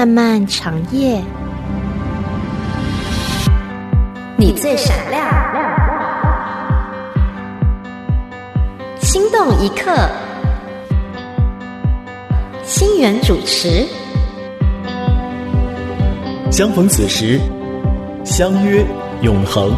漫漫长夜，你最闪亮，心动一刻，心源主持。相逢此时，相约永恒。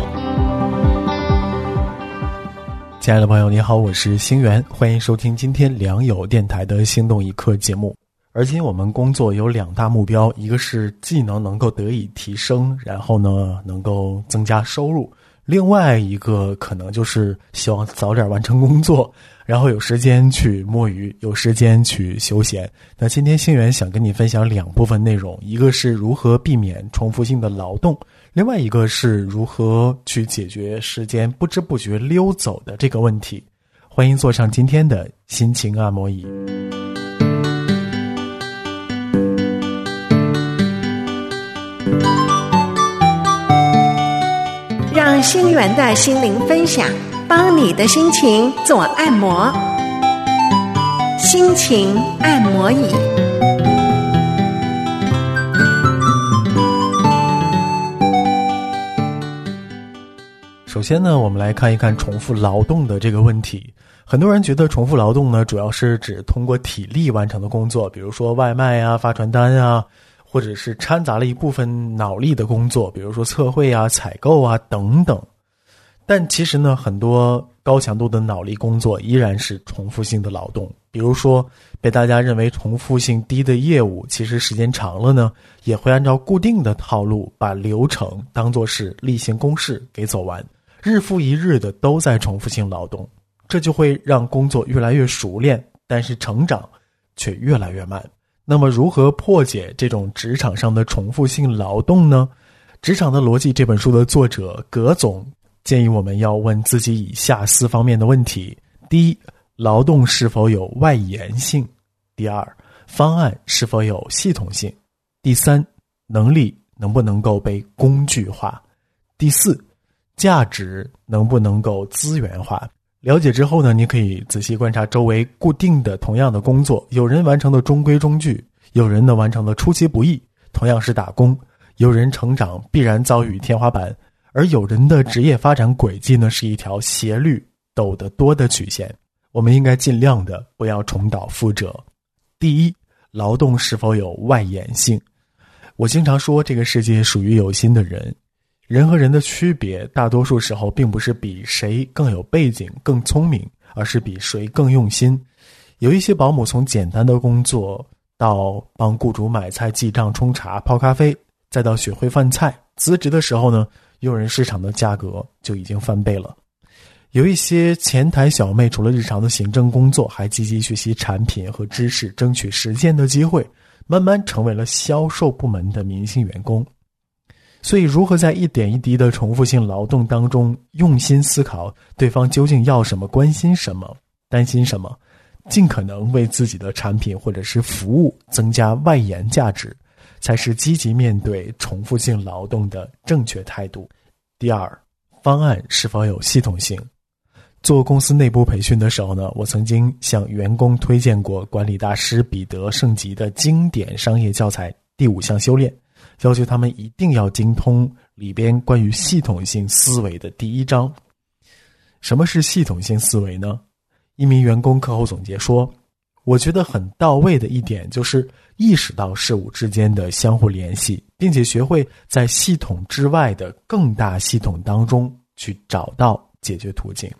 亲爱的朋友，你好，我是星源，欢迎收听今天良友电台的《心动一刻》节目。而今我们工作有两大目标，一个是技能能够得以提升，然后呢能够增加收入；另外一个可能就是希望早点完成工作，然后有时间去摸鱼，有时间去休闲。那今天星源想跟你分享两部分内容，一个是如何避免重复性的劳动，另外一个是如何去解决时间不知不觉溜走的这个问题。欢迎坐上今天的心情按摩椅。心源的心灵分享，帮你的心情做按摩。心情按摩椅。首先呢，我们来看一看重复劳动的这个问题。很多人觉得重复劳动呢，主要是指通过体力完成的工作，比如说外卖啊、发传单啊。或者是掺杂了一部分脑力的工作，比如说测绘啊、采购啊等等。但其实呢，很多高强度的脑力工作依然是重复性的劳动。比如说，被大家认为重复性低的业务，其实时间长了呢，也会按照固定的套路，把流程当做是例行公事给走完，日复一日的都在重复性劳动，这就会让工作越来越熟练，但是成长却越来越慢。那么，如何破解这种职场上的重复性劳动呢？《职场的逻辑》这本书的作者葛总建议我们要问自己以下四方面的问题：第一，劳动是否有外延性；第二，方案是否有系统性；第三，能力能不能够被工具化；第四，价值能不能够资源化。了解之后呢，你可以仔细观察周围固定的同样的工作，有人完成的中规中矩，有人呢完成的出其不意。同样是打工，有人成长必然遭遇天花板，而有人的职业发展轨迹呢是一条斜率陡得多的曲线。我们应该尽量的不要重蹈覆辙。第一，劳动是否有外延性？我经常说，这个世界属于有心的人。人和人的区别，大多数时候并不是比谁更有背景、更聪明，而是比谁更用心。有一些保姆从简单的工作到帮雇主买菜、记账、冲茶、泡咖啡，再到学会饭菜，辞职的时候呢，用人市场的价格就已经翻倍了。有一些前台小妹，除了日常的行政工作，还积极学习产品和知识，争取实践的机会，慢慢成为了销售部门的明星员工。所以，如何在一点一滴的重复性劳动当中用心思考对方究竟要什么、关心什么、担心什么，尽可能为自己的产品或者是服务增加外延价值，才是积极面对重复性劳动的正确态度。第二，方案是否有系统性？做公司内部培训的时候呢，我曾经向员工推荐过管理大师彼得圣吉的经典商业教材《第五项修炼》。要求他们一定要精通里边关于系统性思维的第一章。什么是系统性思维呢？一名员工课后总结说：“我觉得很到位的一点就是意识到事物之间的相互联系，并且学会在系统之外的更大系统当中去找到解决途径。”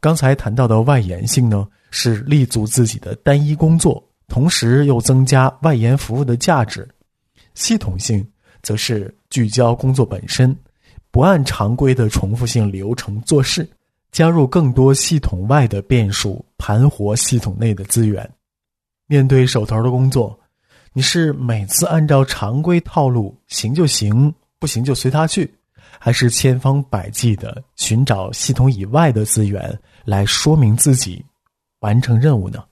刚才谈到的外延性呢，是立足自己的单一工作，同时又增加外延服务的价值。系统性则是聚焦工作本身，不按常规的重复性流程做事，加入更多系统外的变数，盘活系统内的资源。面对手头的工作，你是每次按照常规套路行就行，不行就随他去，还是千方百计的寻找系统以外的资源来说明自己完成任务呢？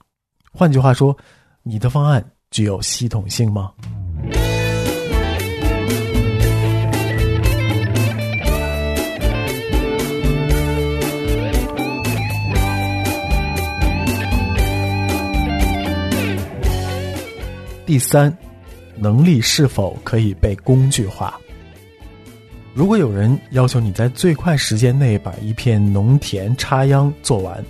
换句话说，你的方案具有系统性吗？第三，能力是否可以被工具化。如果有人要求你在最快时间内把一片农田插秧做完，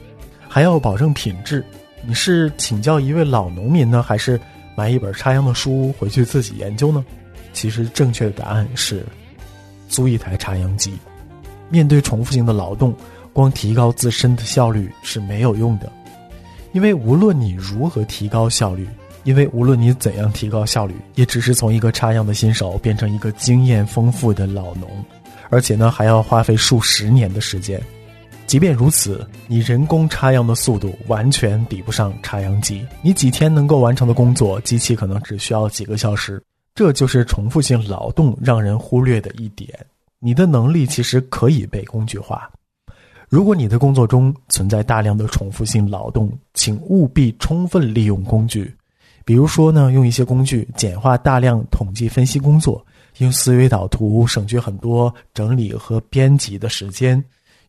还要保证品质，你是请教一位老农民呢，还是买一本插秧的书回去自己研究呢？其实正确的答案是，租一台插秧机。面对重复性的劳动，光提高自身的效率是没有用的，因为无论你如何提高效率。因为无论你怎样提高效率，也只是从一个插秧的新手变成一个经验丰富的老农，而且呢还要花费数十年的时间。即便如此，你人工插秧的速度完全比不上插秧机。你几天能够完成的工作，机器可能只需要几个小时。这就是重复性劳动让人忽略的一点。你的能力其实可以被工具化。如果你的工作中存在大量的重复性劳动，请务必充分利用工具。比如说呢，用一些工具简化大量统计分析工作，用思维导图省去很多整理和编辑的时间，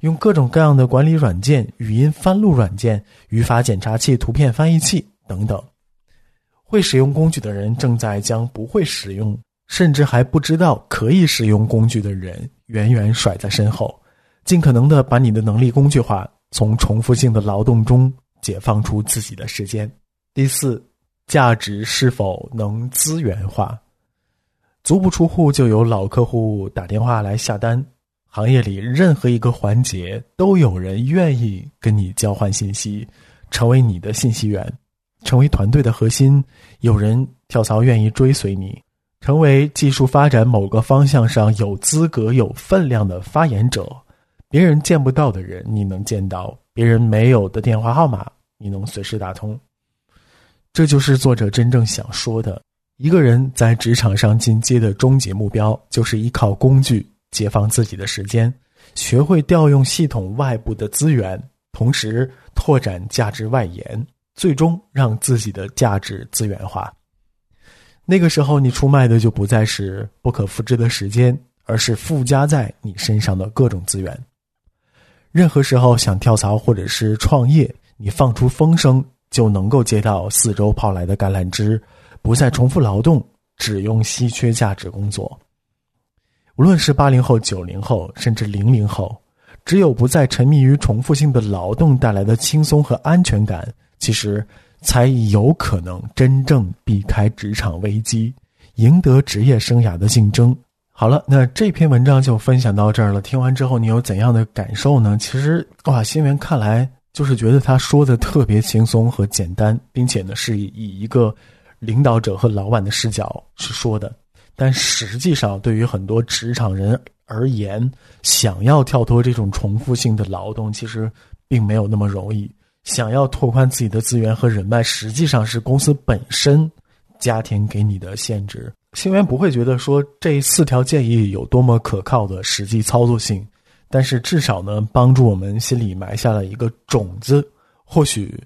用各种各样的管理软件、语音翻录软件、语法检查器、图片翻译器等等。会使用工具的人正在将不会使用，甚至还不知道可以使用工具的人远远甩在身后。尽可能的把你的能力工具化，从重复性的劳动中解放出自己的时间。第四。价值是否能资源化？足不出户就有老客户打电话来下单，行业里任何一个环节都有人愿意跟你交换信息，成为你的信息源，成为团队的核心。有人跳槽愿意追随你，成为技术发展某个方向上有资格、有分量的发言者。别人见不到的人，你能见到；别人没有的电话号码，你能随时打通。这就是作者真正想说的：一个人在职场上进阶的终极目标，就是依靠工具解放自己的时间，学会调用系统外部的资源，同时拓展价值外延，最终让自己的价值资源化。那个时候，你出卖的就不再是不可复制的时间，而是附加在你身上的各种资源。任何时候想跳槽或者是创业，你放出风声。就能够接到四周跑来的橄榄枝，不再重复劳动，只用稀缺价值工作。无论是八零后、九零后，甚至零零后，只有不再沉迷于重复性的劳动带来的轻松和安全感，其实才有可能真正避开职场危机，赢得职业生涯的竞争。好了，那这篇文章就分享到这儿了。听完之后，你有怎样的感受呢？其实，哇，新源看来。就是觉得他说的特别轻松和简单，并且呢是以以一个领导者和老板的视角去说的。但实际上，对于很多职场人而言，想要跳脱这种重复性的劳动，其实并没有那么容易。想要拓宽自己的资源和人脉，实际上是公司本身、家庭给你的限制。星源不会觉得说这四条建议有多么可靠的实际操作性。但是至少呢，帮助我们心里埋下了一个种子。或许，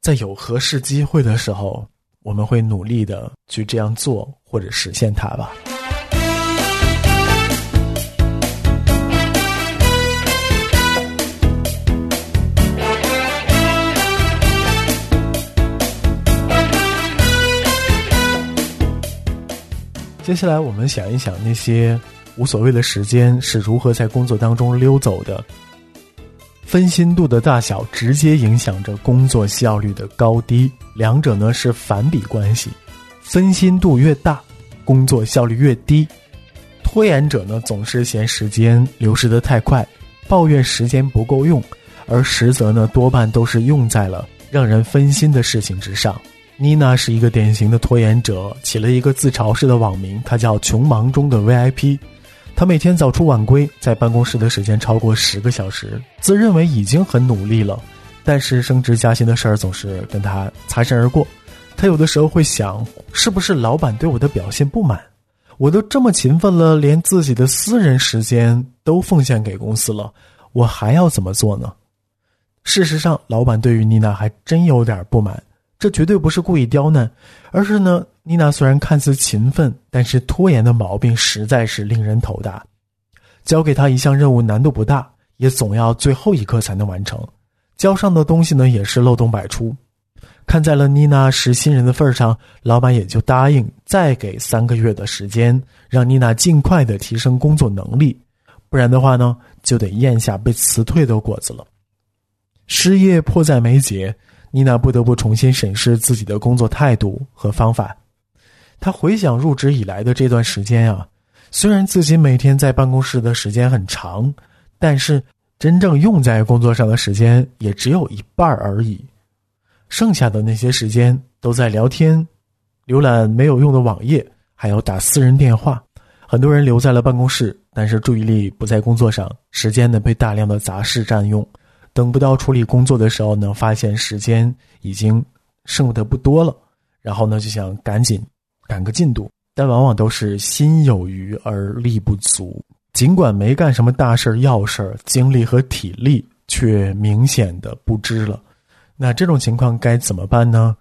在有合适机会的时候，我们会努力的去这样做或者实现它吧。接下来，我们想一想那些。无所谓的时间是如何在工作当中溜走的？分心度的大小直接影响着工作效率的高低，两者呢是反比关系。分心度越大，工作效率越低。拖延者呢总是嫌时间流失的太快，抱怨时间不够用，而实则呢多半都是用在了让人分心的事情之上。妮娜是一个典型的拖延者，起了一个自嘲式的网名，她叫“穷忙中的 VIP”。他每天早出晚归，在办公室的时间超过十个小时，自认为已经很努力了，但是升职加薪的事儿总是跟他擦身而过。他有的时候会想，是不是老板对我的表现不满？我都这么勤奋了，连自己的私人时间都奉献给公司了，我还要怎么做呢？事实上，老板对于妮娜还真有点不满。这绝对不是故意刁难，而是呢，妮娜虽然看似勤奋，但是拖延的毛病实在是令人头大。交给她一项任务难度不大，也总要最后一刻才能完成。交上的东西呢，也是漏洞百出。看在了妮娜是新人的份上，老板也就答应再给三个月的时间，让妮娜尽快的提升工作能力，不然的话呢，就得咽下被辞退的果子了。失业迫在眉睫，妮娜不得不重新审视自己的工作态度和方法。她回想入职以来的这段时间啊，虽然自己每天在办公室的时间很长，但是真正用在工作上的时间也只有一半而已，剩下的那些时间都在聊天、浏览没有用的网页，还有打私人电话。很多人留在了办公室，但是注意力不在工作上，时间呢被大量的杂事占用。等不到处理工作的时候呢，发现时间已经剩的不多了，然后呢就想赶紧赶个进度，但往往都是心有余而力不足。尽管没干什么大事儿要事儿精力和体力却明显的不支了。那这种情况该怎么办呢？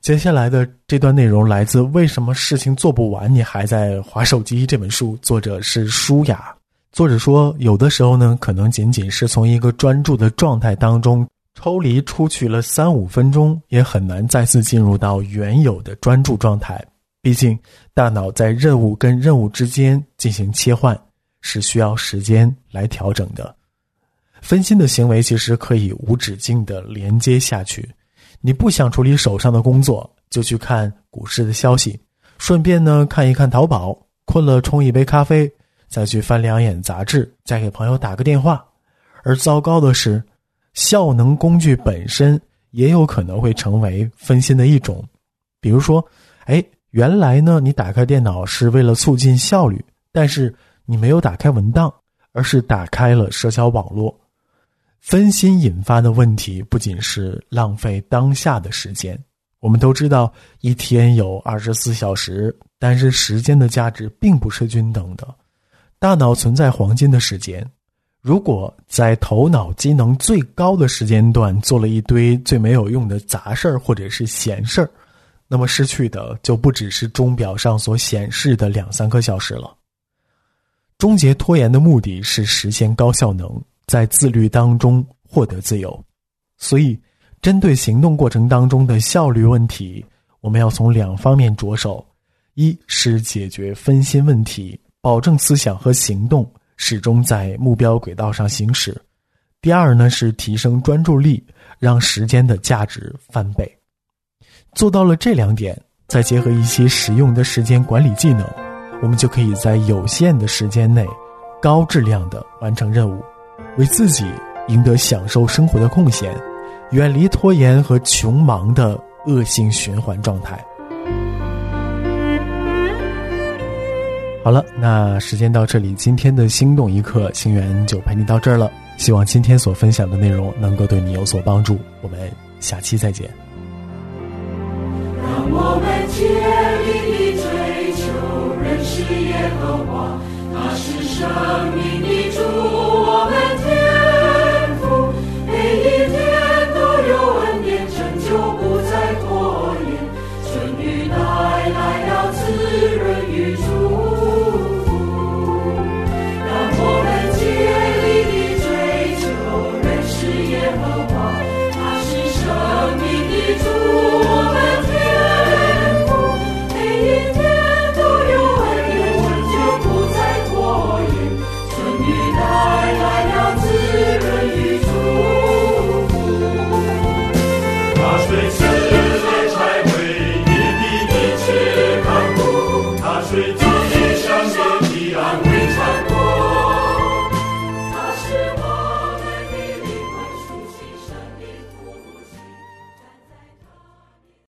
接下来的这段内容来自《为什么事情做不完你还在划手机》这本书，作者是舒雅。作者说，有的时候呢，可能仅仅是从一个专注的状态当中抽离出去了三五分钟，也很难再次进入到原有的专注状态。毕竟，大脑在任务跟任务之间进行切换，是需要时间来调整的。分心的行为其实可以无止境的连接下去。你不想处理手上的工作，就去看股市的消息，顺便呢看一看淘宝，困了冲一杯咖啡。再去翻两眼杂志，再给朋友打个电话，而糟糕的是，效能工具本身也有可能会成为分心的一种。比如说，哎，原来呢你打开电脑是为了促进效率，但是你没有打开文档，而是打开了社交网络。分心引发的问题不仅是浪费当下的时间。我们都知道，一天有二十四小时，但是时间的价值并不是均等的。大脑存在黄金的时间，如果在头脑机能最高的时间段做了一堆最没有用的杂事儿或者是闲事儿，那么失去的就不只是钟表上所显示的两三个小时了。终结拖延的目的是实现高效能，在自律当中获得自由。所以，针对行动过程当中的效率问题，我们要从两方面着手：一是解决分心问题。保证思想和行动始终在目标轨道上行驶。第二呢是提升专注力，让时间的价值翻倍。做到了这两点，再结合一些实用的时间管理技能，我们就可以在有限的时间内，高质量的完成任务，为自己赢得享受生活的空闲，远离拖延和穷忙的恶性循环状态。好了，那时间到这里，今天的心动一刻，星源就陪你到这儿了。希望今天所分享的内容能够对你有所帮助。我们下期再见。让我们竭力追求认识耶和华，